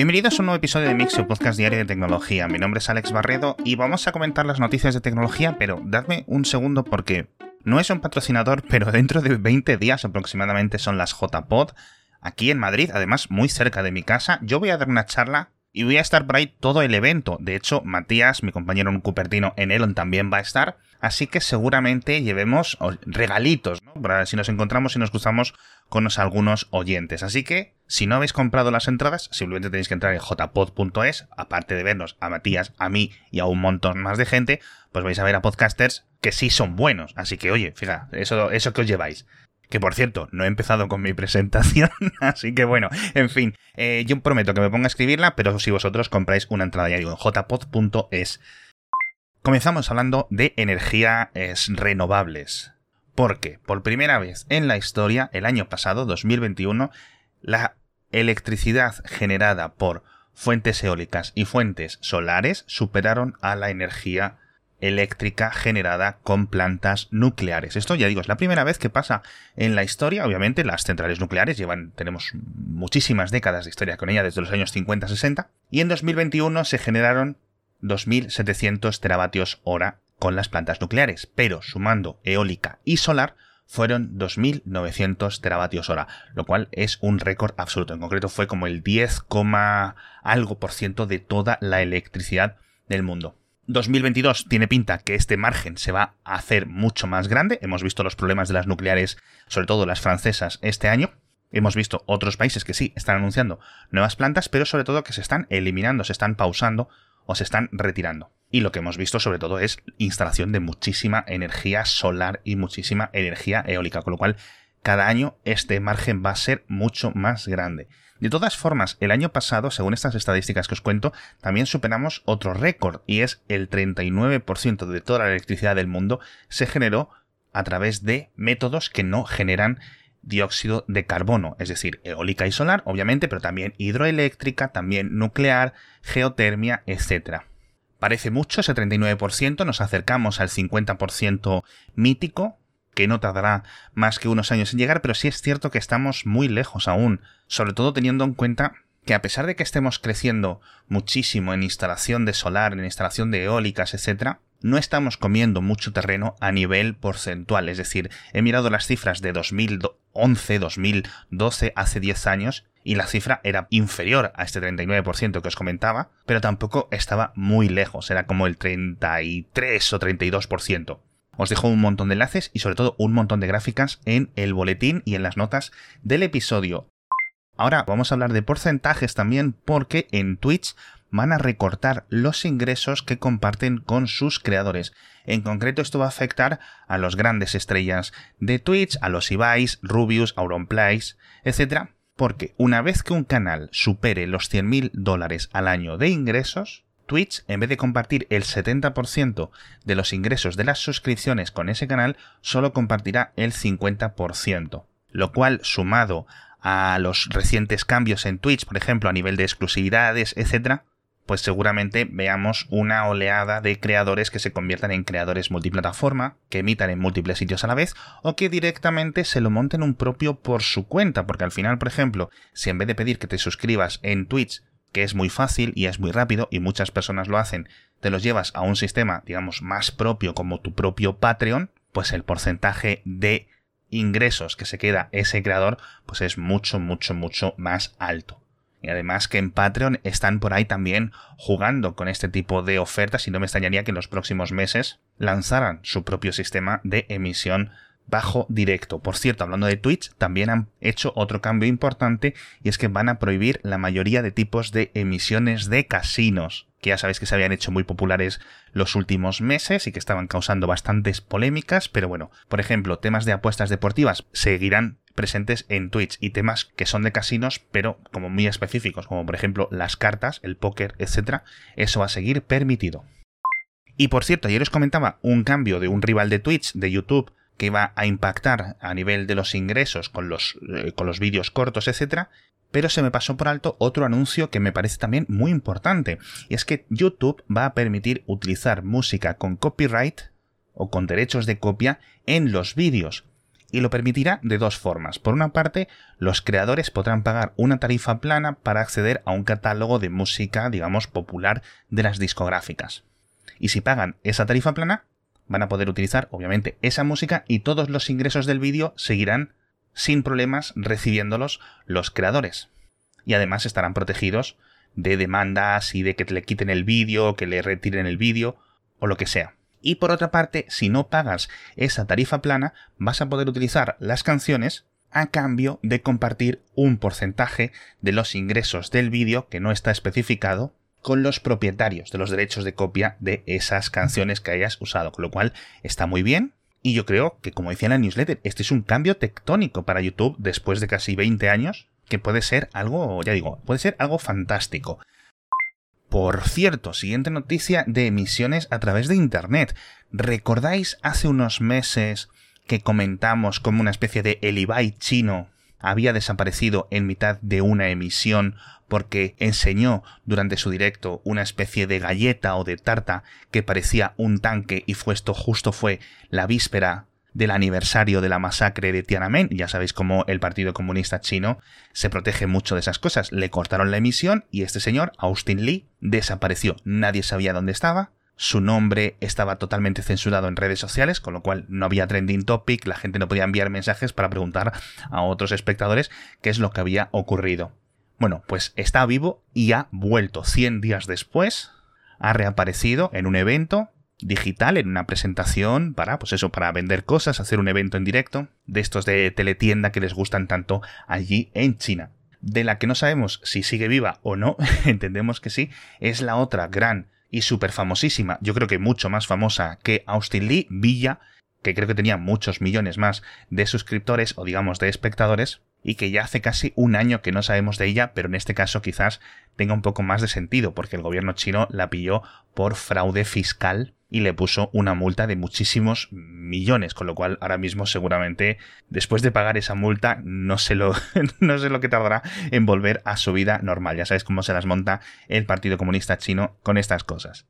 Bienvenidos a un nuevo episodio de Mixio, podcast diario de tecnología. Mi nombre es Alex Barredo y vamos a comentar las noticias de tecnología, pero dadme un segundo porque no es un patrocinador, pero dentro de 20 días aproximadamente son las JPod, aquí en Madrid, además muy cerca de mi casa. Yo voy a dar una charla y voy a estar por ahí todo el evento. De hecho, Matías, mi compañero en Cupertino en Elon, también va a estar. Así que seguramente llevemos regalitos, ¿no? Para si nos encontramos y nos cruzamos con algunos oyentes. Así que, si no habéis comprado las entradas, simplemente tenéis que entrar en jpod.es, aparte de vernos a Matías, a mí y a un montón más de gente, pues vais a ver a podcasters que sí son buenos. Así que, oye, fija, eso, eso que os lleváis. Que por cierto, no he empezado con mi presentación, así que bueno, en fin, eh, yo prometo que me ponga a escribirla, pero si vosotros compráis una entrada ya en jpod.es. Comenzamos hablando de energías renovables. Porque, por primera vez en la historia, el año pasado, 2021, la electricidad generada por fuentes eólicas y fuentes solares superaron a la energía eléctrica generada con plantas nucleares. Esto ya digo, es la primera vez que pasa en la historia. Obviamente, las centrales nucleares llevan, tenemos muchísimas décadas de historia con ella desde los años 50-60. Y en 2021 se generaron 2.700 teravatios hora con las plantas nucleares, pero sumando eólica y solar fueron 2.900 teravatios hora, lo cual es un récord absoluto. En concreto fue como el 10, algo por ciento de toda la electricidad del mundo. 2022 tiene pinta que este margen se va a hacer mucho más grande. Hemos visto los problemas de las nucleares, sobre todo las francesas, este año. Hemos visto otros países que sí están anunciando nuevas plantas, pero sobre todo que se están eliminando, se están pausando o se están retirando. Y lo que hemos visto sobre todo es instalación de muchísima energía solar y muchísima energía eólica, con lo cual cada año este margen va a ser mucho más grande. De todas formas, el año pasado, según estas estadísticas que os cuento, también superamos otro récord y es el 39% de toda la electricidad del mundo se generó a través de métodos que no generan dióxido de carbono, es decir, eólica y solar, obviamente, pero también hidroeléctrica, también nuclear, geotermia, etc. Parece mucho ese 39%, nos acercamos al 50% mítico, que no tardará más que unos años en llegar, pero sí es cierto que estamos muy lejos aún, sobre todo teniendo en cuenta que a pesar de que estemos creciendo muchísimo en instalación de solar, en instalación de eólicas, etc., no estamos comiendo mucho terreno a nivel porcentual. Es decir, he mirado las cifras de 2011, 2012, hace 10 años, y la cifra era inferior a este 39% que os comentaba, pero tampoco estaba muy lejos, era como el 33 o 32%. Os dejo un montón de enlaces y sobre todo un montón de gráficas en el boletín y en las notas del episodio. Ahora vamos a hablar de porcentajes también porque en Twitch van a recortar los ingresos que comparten con sus creadores. En concreto esto va a afectar a los grandes estrellas de Twitch, a los Ibais, Rubius, Auronplays, etc. Porque una vez que un canal supere los 100.000 dólares al año de ingresos, Twitch, en vez de compartir el 70% de los ingresos de las suscripciones con ese canal, solo compartirá el 50%. Lo cual, sumado a los recientes cambios en Twitch, por ejemplo, a nivel de exclusividades, etc., pues seguramente veamos una oleada de creadores que se conviertan en creadores multiplataforma, que emitan en múltiples sitios a la vez, o que directamente se lo monten un propio por su cuenta, porque al final, por ejemplo, si en vez de pedir que te suscribas en Twitch que es muy fácil y es muy rápido y muchas personas lo hacen, te los llevas a un sistema, digamos, más propio como tu propio Patreon, pues el porcentaje de ingresos que se queda ese creador, pues es mucho, mucho, mucho más alto. Y además que en Patreon están por ahí también jugando con este tipo de ofertas y no me extrañaría que en los próximos meses lanzaran su propio sistema de emisión bajo directo. Por cierto, hablando de Twitch, también han hecho otro cambio importante y es que van a prohibir la mayoría de tipos de emisiones de casinos, que ya sabéis que se habían hecho muy populares los últimos meses y que estaban causando bastantes polémicas, pero bueno, por ejemplo, temas de apuestas deportivas seguirán presentes en Twitch y temas que son de casinos, pero como muy específicos, como por ejemplo las cartas, el póker, etcétera, eso va a seguir permitido. Y por cierto, ayer os comentaba un cambio de un rival de Twitch, de YouTube, que va a impactar a nivel de los ingresos con los, eh, con los vídeos cortos, etcétera, pero se me pasó por alto otro anuncio que me parece también muy importante, y es que YouTube va a permitir utilizar música con copyright o con derechos de copia en los vídeos. y lo permitirá de dos formas. Por una parte, los creadores podrán pagar una tarifa plana para acceder a un catálogo de música, digamos, popular de las discográficas. Y si pagan esa tarifa plana, van a poder utilizar, obviamente, esa música y todos los ingresos del vídeo seguirán sin problemas recibiéndolos los creadores. Y además estarán protegidos de demandas y de que le quiten el vídeo, que le retiren el vídeo o lo que sea. Y por otra parte, si no pagas esa tarifa plana, vas a poder utilizar las canciones a cambio de compartir un porcentaje de los ingresos del vídeo que no está especificado con los propietarios de los derechos de copia de esas canciones que hayas usado, con lo cual está muy bien. Y yo creo que, como decía en la newsletter, este es un cambio tectónico para YouTube después de casi 20 años, que puede ser algo, ya digo, puede ser algo fantástico. Por cierto, siguiente noticia de emisiones a través de Internet. ¿Recordáis hace unos meses que comentamos como una especie de Elibai chino había desaparecido en mitad de una emisión porque enseñó durante su directo una especie de galleta o de tarta que parecía un tanque y fue esto justo fue la víspera del aniversario de la masacre de Tiananmen. Ya sabéis cómo el Partido Comunista Chino se protege mucho de esas cosas. Le cortaron la emisión y este señor, Austin Lee, desapareció. Nadie sabía dónde estaba. Su nombre estaba totalmente censurado en redes sociales, con lo cual no había trending topic, la gente no podía enviar mensajes para preguntar a otros espectadores qué es lo que había ocurrido. Bueno, pues está vivo y ha vuelto 100 días después, ha reaparecido en un evento digital en una presentación para, pues eso, para vender cosas, hacer un evento en directo, de estos de teletienda que les gustan tanto allí en China. De la que no sabemos si sigue viva o no, entendemos que sí, es la otra gran y súper famosísima, yo creo que mucho más famosa que Austin Lee, Villa, que creo que tenía muchos millones más de suscriptores o digamos de espectadores, y que ya hace casi un año que no sabemos de ella, pero en este caso quizás tenga un poco más de sentido, porque el gobierno chino la pilló por fraude fiscal y le puso una multa de muchísimos millones, con lo cual ahora mismo seguramente después de pagar esa multa no sé lo, no lo que tardará en volver a su vida normal. Ya sabéis cómo se las monta el Partido Comunista Chino con estas cosas.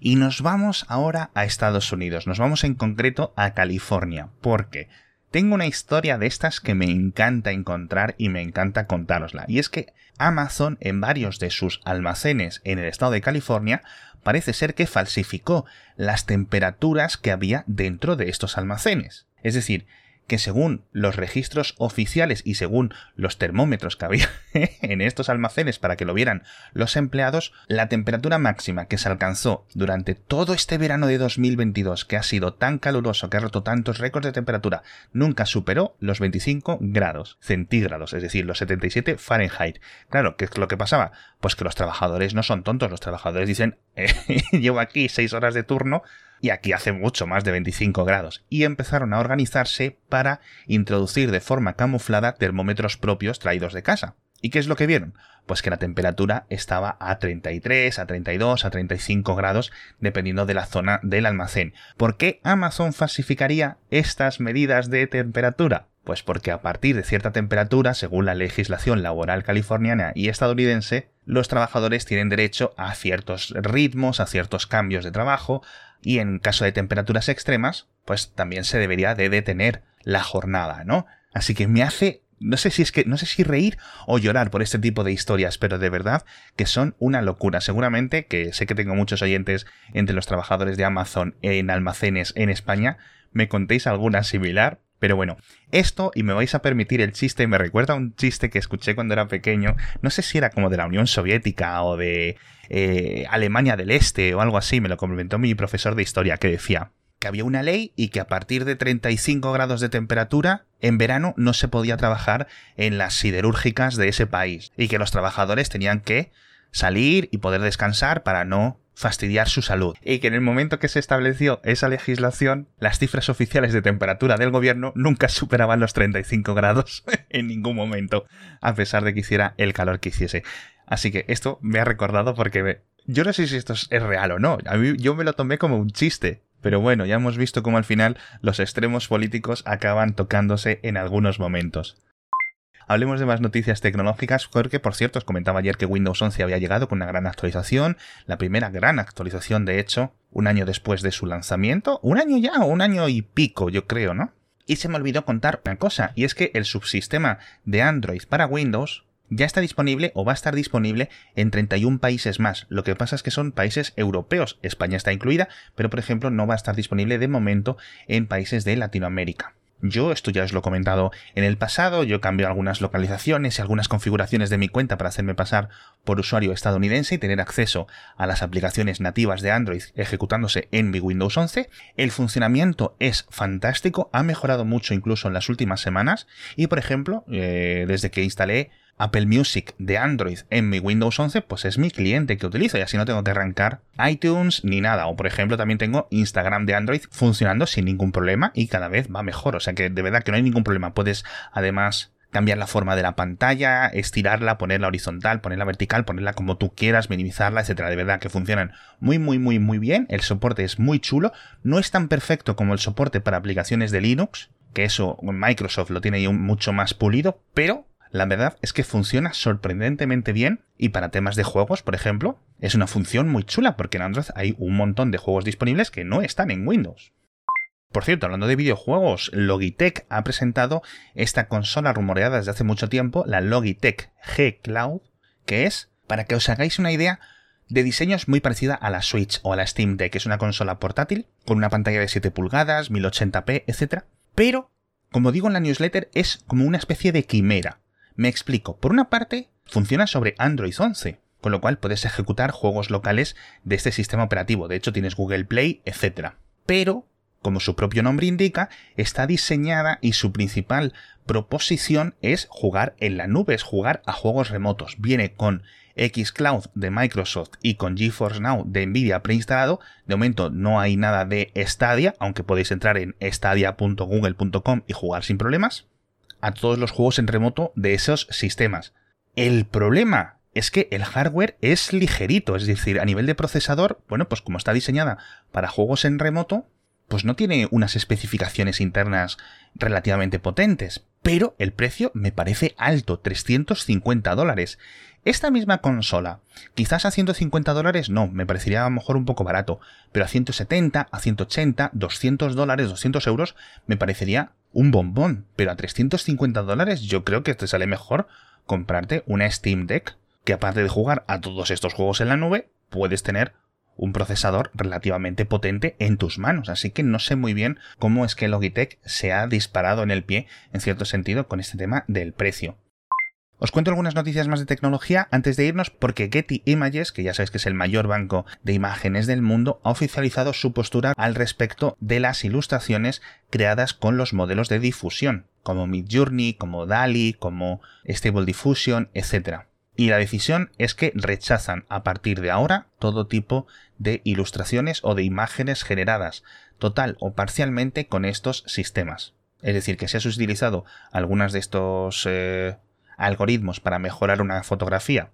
Y nos vamos ahora a Estados Unidos, nos vamos en concreto a California, porque tengo una historia de estas que me encanta encontrar y me encanta contárosla. Y es que Amazon en varios de sus almacenes en el estado de California parece ser que falsificó las temperaturas que había dentro de estos almacenes. Es decir, que según los registros oficiales y según los termómetros que había en estos almacenes para que lo vieran los empleados, la temperatura máxima que se alcanzó durante todo este verano de 2022, que ha sido tan caluroso, que ha roto tantos récords de temperatura, nunca superó los 25 grados centígrados, es decir, los 77 Fahrenheit. Claro, ¿qué es lo que pasaba? Pues que los trabajadores no son tontos, los trabajadores dicen, eh, llevo aquí 6 horas de turno, y aquí hace mucho más de 25 grados, y empezaron a organizarse para introducir de forma camuflada termómetros propios traídos de casa. ¿Y qué es lo que vieron? Pues que la temperatura estaba a 33, a 32, a 35 grados, dependiendo de la zona del almacén. ¿Por qué Amazon falsificaría estas medidas de temperatura? Pues porque a partir de cierta temperatura, según la legislación laboral californiana y estadounidense, los trabajadores tienen derecho a ciertos ritmos, a ciertos cambios de trabajo, y en caso de temperaturas extremas, pues también se debería de detener la jornada, ¿no? Así que me hace no sé si es que no sé si reír o llorar por este tipo de historias, pero de verdad que son una locura. Seguramente que sé que tengo muchos oyentes entre los trabajadores de Amazon en almacenes en España, me contéis alguna similar, pero bueno, esto, y me vais a permitir el chiste, me recuerda a un chiste que escuché cuando era pequeño, no sé si era como de la Unión Soviética o de eh, Alemania del Este o algo así, me lo comentó mi profesor de historia, que decía que había una ley y que a partir de 35 grados de temperatura en verano no se podía trabajar en las siderúrgicas de ese país y que los trabajadores tenían que salir y poder descansar para no fastidiar su salud. Y que en el momento que se estableció esa legislación, las cifras oficiales de temperatura del gobierno nunca superaban los 35 grados en ningún momento, a pesar de que hiciera el calor que hiciese. Así que esto me ha recordado porque yo no sé si esto es real o no. A mí yo me lo tomé como un chiste. Pero bueno, ya hemos visto cómo al final los extremos políticos acaban tocándose en algunos momentos. Hablemos de más noticias tecnológicas, porque por cierto os comentaba ayer que Windows 11 había llegado con una gran actualización, la primera gran actualización de hecho, un año después de su lanzamiento, un año ya, un año y pico yo creo, ¿no? Y se me olvidó contar una cosa, y es que el subsistema de Android para Windows ya está disponible o va a estar disponible en 31 países más. Lo que pasa es que son países europeos. España está incluida, pero por ejemplo no va a estar disponible de momento en países de Latinoamérica. Yo, esto ya os lo he comentado en el pasado, yo cambio algunas localizaciones y algunas configuraciones de mi cuenta para hacerme pasar por usuario estadounidense y tener acceso a las aplicaciones nativas de Android ejecutándose en mi Windows 11. El funcionamiento es fantástico, ha mejorado mucho incluso en las últimas semanas y, por ejemplo, eh, desde que instalé Apple Music de Android en mi Windows 11, pues es mi cliente que utilizo y así no tengo que arrancar iTunes ni nada. O por ejemplo también tengo Instagram de Android funcionando sin ningún problema y cada vez va mejor. O sea que de verdad que no hay ningún problema. Puedes además cambiar la forma de la pantalla, estirarla, ponerla horizontal, ponerla vertical, ponerla como tú quieras, minimizarla, etcétera. De verdad que funcionan muy, muy, muy, muy bien. El soporte es muy chulo. No es tan perfecto como el soporte para aplicaciones de Linux, que eso Microsoft lo tiene mucho más pulido, pero la verdad es que funciona sorprendentemente bien y para temas de juegos, por ejemplo, es una función muy chula porque en Android hay un montón de juegos disponibles que no están en Windows. Por cierto, hablando de videojuegos, Logitech ha presentado esta consola rumoreada desde hace mucho tiempo, la Logitech G Cloud, que es, para que os hagáis una idea, de diseño es muy parecida a la Switch o a la Steam Deck, que es una consola portátil con una pantalla de 7 pulgadas, 1080p, etc. Pero, como digo en la newsletter, es como una especie de quimera. Me explico. Por una parte, funciona sobre Android 11, con lo cual puedes ejecutar juegos locales de este sistema operativo. De hecho, tienes Google Play, etc. Pero, como su propio nombre indica, está diseñada y su principal proposición es jugar en la nube, es jugar a juegos remotos. Viene con xCloud de Microsoft y con GeForce Now de Nvidia preinstalado. De momento no hay nada de Stadia, aunque podéis entrar en stadia.google.com y jugar sin problemas a todos los juegos en remoto de esos sistemas. El problema es que el hardware es ligerito, es decir, a nivel de procesador, bueno, pues como está diseñada para juegos en remoto, pues no tiene unas especificaciones internas relativamente potentes, pero el precio me parece alto, 350 dólares. Esta misma consola, quizás a 150 dólares no, me parecería a lo mejor un poco barato, pero a 170, a 180, 200 dólares, 200 euros, me parecería un bombón, pero a 350 dólares yo creo que te sale mejor comprarte una Steam Deck, que aparte de jugar a todos estos juegos en la nube, puedes tener un procesador relativamente potente en tus manos. Así que no sé muy bien cómo es que Logitech se ha disparado en el pie, en cierto sentido, con este tema del precio. Os cuento algunas noticias más de tecnología antes de irnos porque Getty Images, que ya sabéis que es el mayor banco de imágenes del mundo, ha oficializado su postura al respecto de las ilustraciones creadas con los modelos de difusión, como Midjourney, como DALI, como Stable Diffusion, etc. Y la decisión es que rechazan a partir de ahora todo tipo de ilustraciones o de imágenes generadas, total o parcialmente con estos sistemas. Es decir, que si has utilizado algunas de estos eh, algoritmos para mejorar una fotografía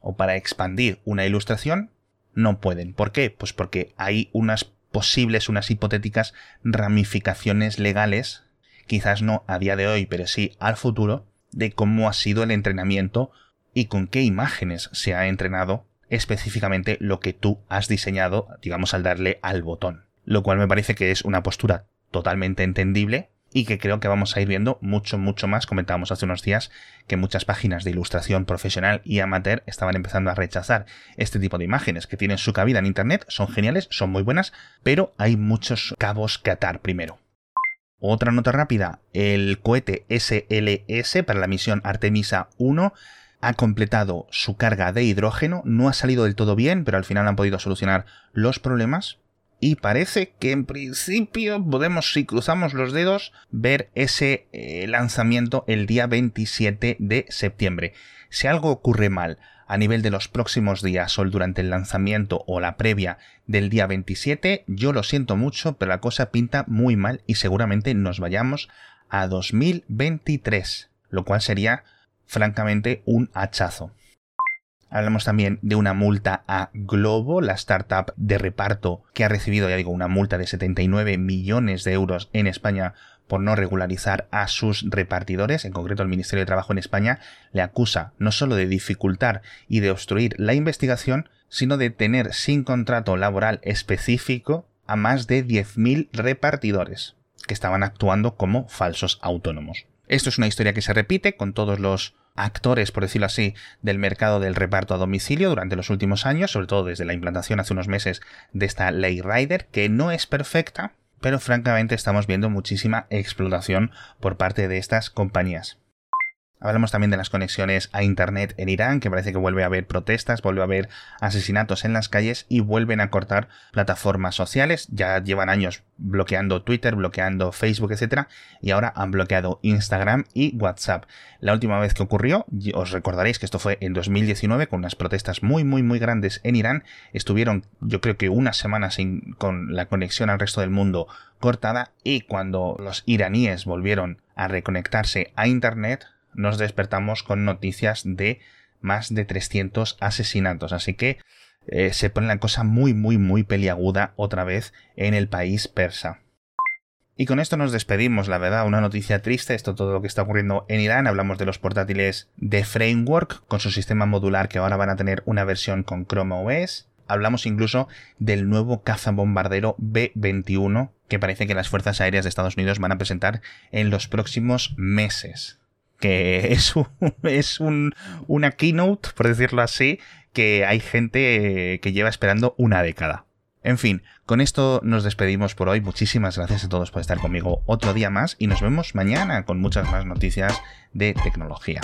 o para expandir una ilustración, no pueden. ¿Por qué? Pues porque hay unas posibles, unas hipotéticas ramificaciones legales, quizás no a día de hoy, pero sí al futuro, de cómo ha sido el entrenamiento y con qué imágenes se ha entrenado específicamente lo que tú has diseñado, digamos, al darle al botón. Lo cual me parece que es una postura totalmente entendible y que creo que vamos a ir viendo mucho, mucho más. Comentábamos hace unos días que muchas páginas de ilustración profesional y amateur estaban empezando a rechazar este tipo de imágenes que tienen su cabida en Internet, son geniales, son muy buenas, pero hay muchos cabos que atar primero. Otra nota rápida, el cohete SLS para la misión Artemisa 1 ha completado su carga de hidrógeno, no ha salido del todo bien, pero al final han podido solucionar los problemas y parece que en principio podemos, si cruzamos los dedos, ver ese eh, lanzamiento el día 27 de septiembre. Si algo ocurre mal a nivel de los próximos días o durante el lanzamiento o la previa del día 27, yo lo siento mucho, pero la cosa pinta muy mal y seguramente nos vayamos a 2023, lo cual sería francamente un hachazo. Hablamos también de una multa a Globo, la startup de reparto que ha recibido, ya digo, una multa de 79 millones de euros en España por no regularizar a sus repartidores, en concreto el Ministerio de Trabajo en España, le acusa no solo de dificultar y de obstruir la investigación, sino de tener sin contrato laboral específico a más de 10.000 repartidores. que estaban actuando como falsos autónomos. Esto es una historia que se repite con todos los actores, por decirlo así, del mercado del reparto a domicilio durante los últimos años, sobre todo desde la implantación hace unos meses de esta ley Rider, que no es perfecta, pero francamente estamos viendo muchísima explotación por parte de estas compañías. Hablamos también de las conexiones a Internet en Irán, que parece que vuelve a haber protestas, vuelve a haber asesinatos en las calles y vuelven a cortar plataformas sociales. Ya llevan años bloqueando Twitter, bloqueando Facebook, etc. Y ahora han bloqueado Instagram y WhatsApp. La última vez que ocurrió, os recordaréis que esto fue en 2019 con unas protestas muy, muy, muy grandes en Irán. Estuvieron, yo creo que una semana sin, con la conexión al resto del mundo cortada y cuando los iraníes volvieron a reconectarse a Internet, nos despertamos con noticias de más de 300 asesinatos. Así que eh, se pone la cosa muy, muy, muy peliaguda otra vez en el país persa. Y con esto nos despedimos, la verdad, una noticia triste, esto todo lo que está ocurriendo en Irán, hablamos de los portátiles de Framework con su sistema modular que ahora van a tener una versión con Chrome OS, hablamos incluso del nuevo caza bombardero B-21 que parece que las Fuerzas Aéreas de Estados Unidos van a presentar en los próximos meses que es, es un, una keynote, por decirlo así, que hay gente que lleva esperando una década. En fin, con esto nos despedimos por hoy. Muchísimas gracias a todos por estar conmigo otro día más y nos vemos mañana con muchas más noticias de tecnología.